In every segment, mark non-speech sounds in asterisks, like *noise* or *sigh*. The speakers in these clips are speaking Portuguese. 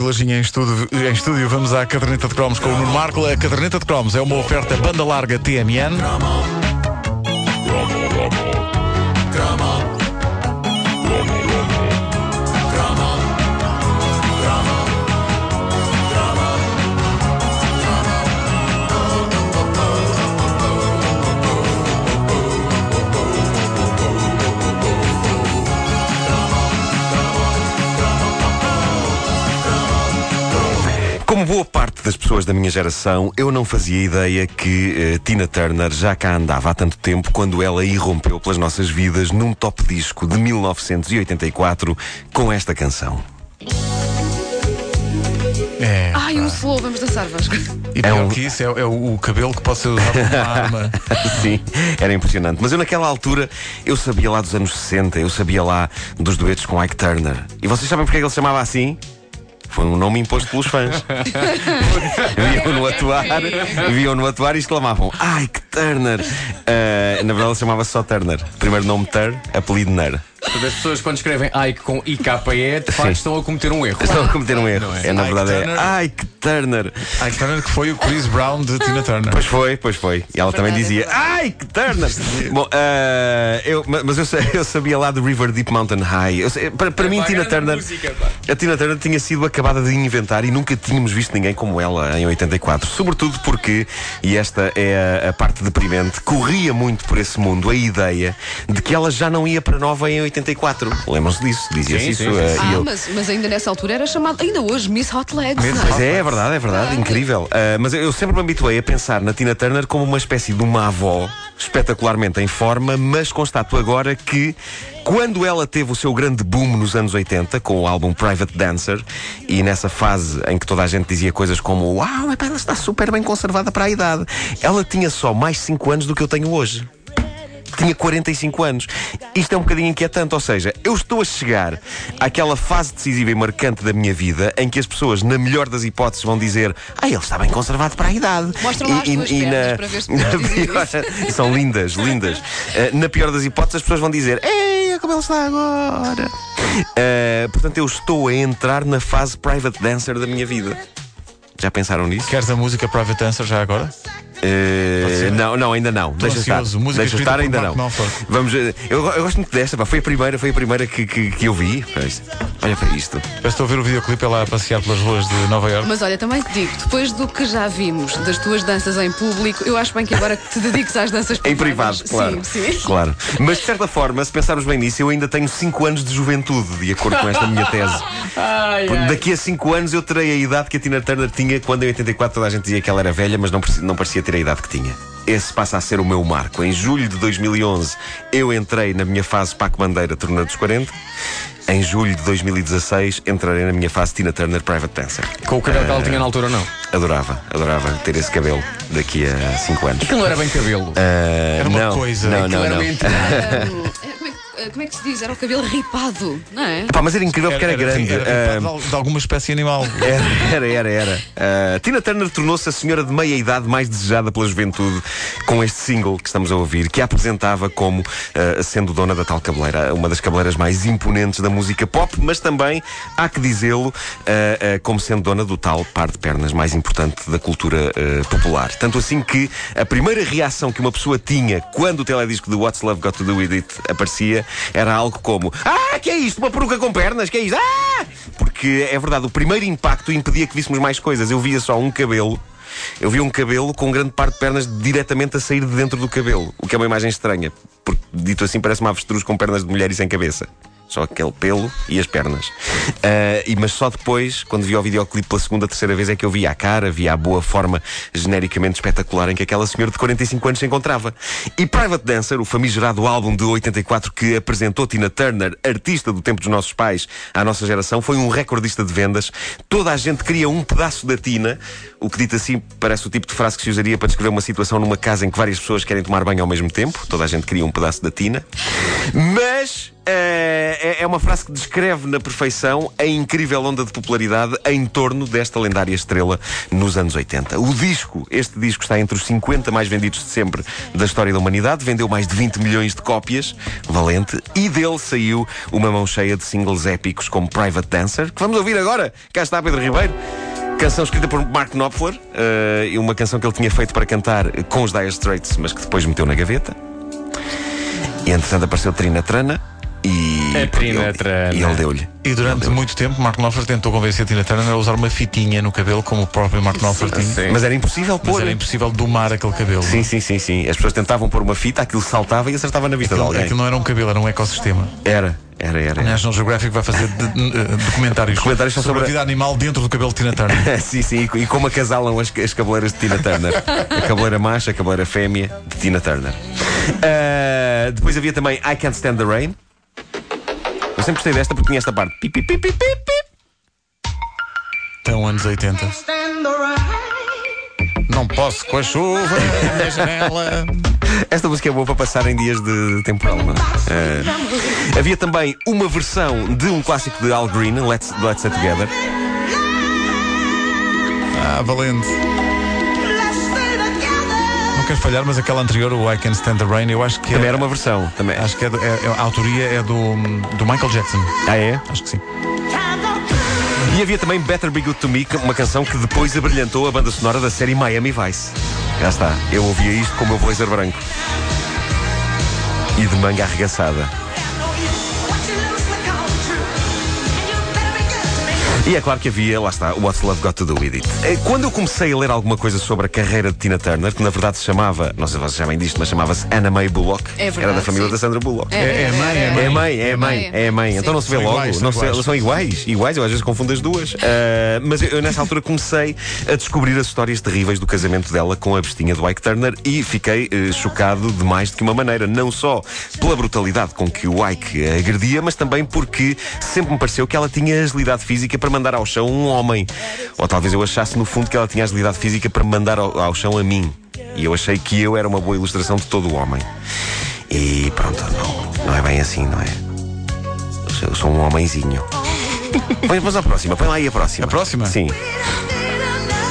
Em estúdio, em estúdio, vamos à caderneta de cromos com o Nuno Marco. A caderneta de cromos é uma oferta banda larga TMN. Pessoas da minha geração, eu não fazia ideia que eh, Tina Turner já cá andava há tanto tempo quando ela irrompeu pelas nossas vidas num top disco de 1984 com esta canção. É. Ai, um slow, vamos dançar, Vasco. E pior um- que isso é, é o, o cabelo que pode ser usado como *laughs* arma. Sim, era impressionante. Mas eu naquela altura, eu sabia lá dos anos 60, eu sabia lá dos duetos com Ike Turner. E vocês sabem porque é que ele se chamava assim? Foi um nome imposto pelos fãs. *laughs* Viam-no atuar, viam-no atuar e exclamavam Ike Turner. Ah, na verdade ele chamava-se só Turner. Primeiro nome Tur, apelido Ner. Portanto, as pessoas quando escrevem Ike com IKE, de facto Sim. estão a cometer um erro. Estão a cometer um erro. É, na Ike verdade Turner. é Ike Turner. Ike Turner, que foi o Chris Brown de Tina Turner. Pois foi, pois foi. E ela também dizia, é ai, que Turner! Bom, ah, eu, ma- mas eu, eu sabia lá de River Deep Mountain High. Eu para para mim, pá, Tina Turner. música, a Tina Turner tinha sido acabada de inventar e nunca tínhamos visto ninguém como ela em 84. Sobretudo porque, e esta é a, a parte deprimente, corria muito por esse mundo a ideia de que ela já não ia para Nova em 84. Lembram-se disso? Dizia-se isso. sim, sim, ah, Ah, e eu- mas, mas ainda nessa altura era chamado, ainda hoje, Miss Hot Legs. Miss não é? Pois é, é verdade, é verdade, incrível. Ah, mas eu, eu sempre me habituei a pensar na Tina Turner como uma espécie de uma avó espetacularmente em forma, mas constato agora que quando ela teve o seu grande boom nos anos 80 com o álbum Private Dancer e nessa fase em que toda a gente dizia coisas como Uau, ela está super bem conservada para a idade, ela tinha só mais 5 anos do que eu tenho hoje tinha 45 anos. Isto é um bocadinho inquietante, ou seja, eu estou a chegar àquela fase decisiva e marcante da minha vida em que as pessoas, na melhor das hipóteses, vão dizer Ah, ele está bem conservado para a idade. Mostra lá as para ver se *laughs* na pior- *laughs* São lindas, lindas. Eh, na pior das hipóteses, as pessoas vão dizer Ei, como ele está agora. Eh, portanto, eu estou a entrar na fase private dancer da minha vida. Já pensaram nisso? Queres a música Private Dancer já agora? Eh, não, não, ainda não. Deixa estar. ansioso. Música Deixa estar, ainda não. Vamos, eh, eu, eu gosto muito desta, pá. foi a primeira, foi a primeira que, que, que eu vi. Olha para isto. Estou a ver o videoclipe ela a passear pelas ruas de Nova York. Mas olha, também te digo, depois do que já vimos das tuas danças em público, eu acho bem que agora que te dediques às danças Em privadas. privado, claro. Sim, sim. Claro. Mas de certa forma, se pensarmos bem nisso, eu ainda tenho 5 anos de juventude, de acordo com esta minha tese. Ai, ai. Daqui a 5 anos eu terei a idade que a Tina Turner tinha quando em 84 toda a gente dizia que ela era velha, mas não, parecia- não parecia ter a idade que tinha. Esse passa a ser o meu marco. Em julho de 2011 eu entrei na minha fase Paco Bandeira Torneio dos 40. Em julho de 2016 entrarei na minha fase Tina Turner Private Dancer. Com o cabelo que ela tinha na altura, não. Adorava, adorava ter esse cabelo daqui a 5 anos. Aquilo não era bem cabelo. Ah, Era uma não, coisa. Não, Aquilo não, era não. *laughs* é, como, é, que- se diz? Era o cabelo ripado, não é? Pá, mas era incrível porque era, grande. era de al- de alguma espécie animal. Era, era, era, era. Ah, Tina Turner tornou-se a senhora de meia idade mais desejada pela juventude com este single que estamos a ouvir, que a apresentava como ah, sendo dona da tal cabeleira, uma das cabeleiras mais imponentes da música pop, mas também, há que dizê-lo, como sendo dona do tal par de pernas mais importante da cultura popular. Tanto assim que a primeira reação que uma pessoa tinha quando o teledisco de What's Love Got to Do With It aparecia era algo como: Ah, que é isto? Uma peruca com pernas? Que é isto? Ah! Porque é verdade, o primeiro impacto impedia que víssemos mais coisas. Eu via só um cabelo. Eu via um cabelo com grande parte de pernas diretamente a sair de dentro do cabelo. O que é uma imagem estranha. Porque, dito assim, parece uma avestruz com pernas de mulher e sem cabeça. Só aquele pelo e as pernas. Ah, e, mas só depois, quando vi o videoclipe pela segunda, terceira vez, é que eu via a cara, via a boa forma genericamente espetacular em que aquela senhora de 45 anos se encontrava. E Private Dancer, o famigerado álbum de 84 que apresentou Tina Turner, artista do tempo dos nossos pais, à nossa geração, foi um recordista de vendas. Toda a gente queria um pedaço da Tina, o que dito assim parece o tipo de frase que se usaria para descrever uma situação numa casa em que várias pessoas querem tomar banho ao mesmo tempo. Toda a gente queria um pedaço da Tina. Mas é, é uma frase que descreve na perfeição a incrível onda de popularidade em torno desta lendária estrela nos anos 80. O disco, este disco está entre os 50 mais vendidos de sempre da história da humanidade, vendeu mais de 20 milhões de cópias, valente, e dele saiu uma mão cheia de singles épicos como Private Dancer, que vamos ouvir agora. Cá está Pedro Ribeiro. Canção escrita por Mark Knopfler, eh, e uma canção que ele tinha feito para cantar com os Dire Straits, mas que depois meteu na gaveta. E entretanto apareceu Trina Trana e. É Trina ele- Trana. E ele deu-lhe. E durante muito tempo, Mark Knopfler tentou convencer a Tina Turner a usar uma fitinha no cabelo, como o próprio Mark Knopfler tinha. sim. Mas era impossível Mas pôr. era impossível domar aquele cabelo. Sim, sim, sim, sim. As pessoas tentavam pôr uma fita, aquilo saltava e acertava na vista de Aquilo, alguém. aquilo não era um cabelo, era um ecossistema. Era, era, era. A National Geographic vai fazer de- de- eh, documentários, Documentários são sobre, sobre- a vida animal dentro do cabelo de Tina Turner. *laughs* sim, sim, e como acasalam as, as cabeleiras de Tina Turner. A cabeleira macha, a cabeleira fêmea de Tina Turner. Ah, depois havia também I Can't Stand the Rain. Eu sempre gostei desta porque tinha esta parte. Pip, pip, pip, pip, pip. Tão anos 80. Não posso com a chuva na janela. Esta música é boa para passar em dias de temporal, não é? Ah, havia também uma versão de um clássico de Al Green, Let's, Let's Stay Together. Ah, valente. Queres falhar, mas aquela anterior, o I Can Stand the Rain, eu acho que Também é, era uma versão. Também. acho que é, do- é- é- a autoria é do, do Michael Jackson. Ah, é? Acho que sim. E havia também Better Be Good to Me, uma canção que depois abrilhantou a banda sonora da série Miami Vice. Já está, eu ouvia isto com o meu blazer branco. E de manga arregaçada. E é claro que havia, lá está, What's Love Got to Do With It. Eh, Quando eu comecei a ler alguma coisa sobre a carreira de Tina Turner, que na verdade se chamava, não sei se vocês sabem disto, mas chamava-se Anna May Bullock. É verdade, Era da família sim. da Sandra Bullock. É, é mãe, é É a mãe, é a mãe, mãe. é a mãe. Então não se vê São logo. iguais, são não se- iguais. elas são iguais, iguais, eu às vezes confundo as duas. Ah, mas eu, eu nessa altura comecei a descobrir as histórias terríveis do casamento dela com a bestinha do Ike Turner e fiquei eh, chocado de mais do que uma maneira. Não só pela brutalidade com que o Ike a agredia, mas também porque sempre me pareceu que ela tinha agilidade física para mandar ao chão um homem. Ou talvez eu achasse no fundo que ela tinha agilidade física para me mandar ao, ao chão a mim. E eu achei que eu era uma boa ilustração de todo o homem. E pronto, não, não é bem assim, não é? Eu sou um homenzinho. Põe, vamos à próxima, põe lá aí a próxima. A próxima? Sim.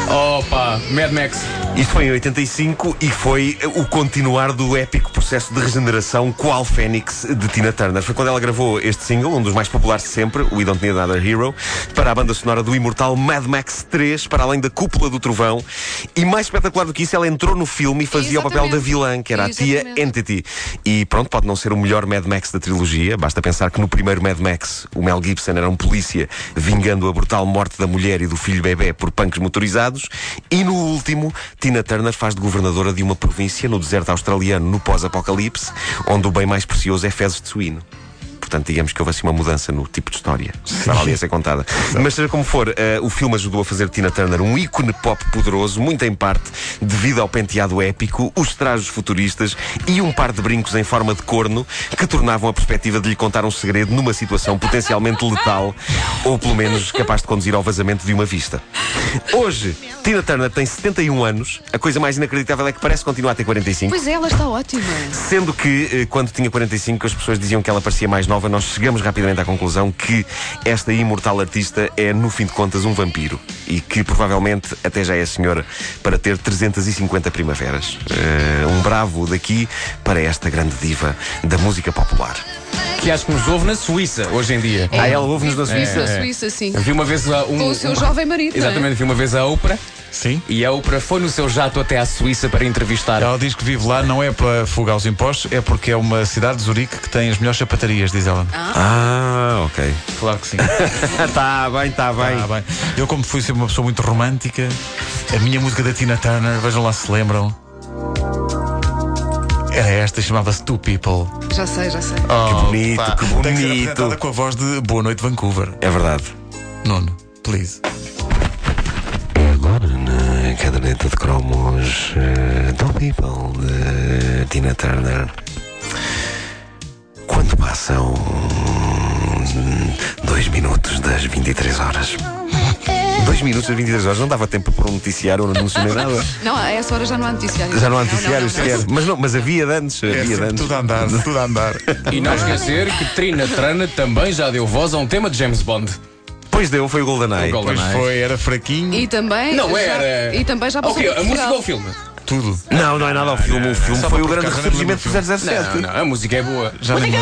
Opa, Mad Max. Isto foi em 85 e foi o continuar do épico processo de regeneração qual Fênix de Tina Turner. Foi quando ela gravou este single, um dos mais populares de sempre, We Don't Need Another Hero, para a banda sonora do imortal Mad Max 3, para além da Cúpula do Trovão. E mais espetacular do que isso, ela entrou no filme e fazia o papel da Exatamente. vilã, que era a tia Exatamente. Entity. E pronto, pode não ser o melhor Mad Max da trilogia, basta pensar que no primeiro Mad Max o Mel Gibson era um polícia vingando a brutal morte da mulher e do filho bebê por punks motorizados. E no último, Tina Turner faz de governadora de uma província no deserto australiano no pós-apocalipse, onde o bem mais precioso é fezes de suíno. Portanto, digamos que houve assim uma mudança no tipo de história que estava ali a ser contada. Mas seja como for, eh, o filme ajudou a fazer Tina Turner um ícone pop poderoso, muito em parte devido ao penteado épico, os trajes futuristas e um par de brincos em forma de corno que tornavam a perspectiva de lhe contar um segredo numa situação potencialmente letal ou pelo menos capaz de conduzir ao vazamento de uma vista. Hoje, Tina Turner tem 71 anos. A coisa mais inacreditável é que parece continuar a ter 45. Pois é, ela está ótima. Sendo que, eh, quando tinha 45, as pessoas diziam que ela parecia mais nova, nós chegamos rapidamente à conclusão que esta imortal artista é, no fim de contas, um vampiro. E que provavelmente até já é senhora para ter 350 primaveras. Eh, um bravo daqui para esta grande diva da música popular. Que acho que nos ouve na Suíça hoje em dia. Ah, ela ouve-nos na Suíça, Suíça? na Suíça, sim. Vi uma vez a um. Com o seu uma- jovem marido, é? Exatamente, vi uma vez a Oprah Sim. e a Oprah foi no seu jato até à Suíça para entrevistar. Ela diz que vive lá não é para fugar os impostos, é porque é uma cidade de Zurique que tem as melhores sapatarias, diz ela. Ah, ok. Claro que sim. Está *laughs* bem, está bem. Ah, bem. Eu, como fui sempre uma pessoa muito romântica, a minha música da Tina Turner, vejam lá se lembram. Era esta, chamava-se Two People. Já sei, já sei. Oh, bonito, pá. que Tem que ser bonito. apresentada com a voz de Boa Noite Vancouver. É verdade. Nuno, please. Agora na caderneta de cromos uh, do People de Tina Turner. Quando passam hum, dois minutos das 23 horas. Dois dois minutos das 23 horas. Não dava tempo para pôr um noticiário ou um anúncio nem nada. *laughs* Não, a essa hora já não há noticiário. Já não há noticiário não, não, não. sequer. Mas, não, mas havia de antes. É Havia de antes. tudo a andar, *laughs* tudo a andar. E não esquecer que Trina Trana também já deu voz a um tema de James Bond. Pois deu, foi o GoldenEye. O Golden- Pois foi, era fraquinho, E também. Não já- era. E também já passou Ok, por a música ou o filme? tudo. Não, não é nada ao filme. O filme Só foi o grande ressurgimento do lembro 007. Não, não, a música é boa. Já me lembro.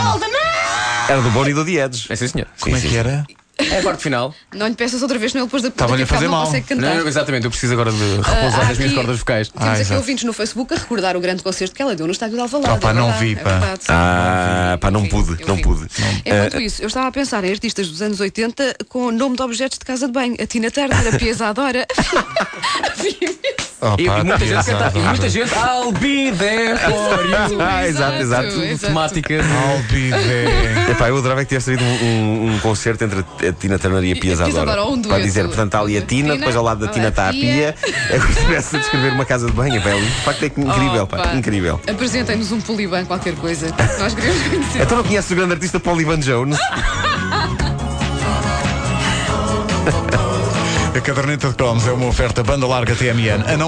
Era do Bonnie e do The Edge. É sim, senhor. Como é sim, que sim. era? É a parte final. Não lhe peças outra vez, senão ele depois da Estava-lhe a fazer não mal. consegue cantar. Não, exatamente, eu preciso agora de repousar Ah, as minhas cordas vocais. Temos Ah, aqui exato. ouvintes no Facebook a recordar o grande concerto que ela deu no estádio de Alvalade. Oh, pá, é não verdade, vi, é pá. verdade. Ah, pá, não pude, não vi. pude. Enquanto isso, eu estava a pensar em artistas dos anos 80 com nome de objetos de casa de banho. A Tina Turner, a Pia Isadora. *laughs* *laughs* Oh, E, pá, e muita gente Teresa, canta, e muita gente I'll be there for you. Ah, *laughs* exato, exato. exato. Temática. I'll be there. Epá, eu adorava que tivesse havido um, um- um concerto entre a Tina Turner e a Pia Zadora. Um Para dizer, portanto, está ali a Tina, depois ao lado da Tina está a Pia. É como se estivesse a descrever uma casa de banho, velho. De facto é incrível, Oh, pá, incrível. Apresentem-nos um poliban, qualquer coisa. Nós queremos *laughs* conhecer. Então não conheces o grande artista Paul Ivan Jones? *laughs* A caderneta de cromos é uma oferta banda larga TMN. A não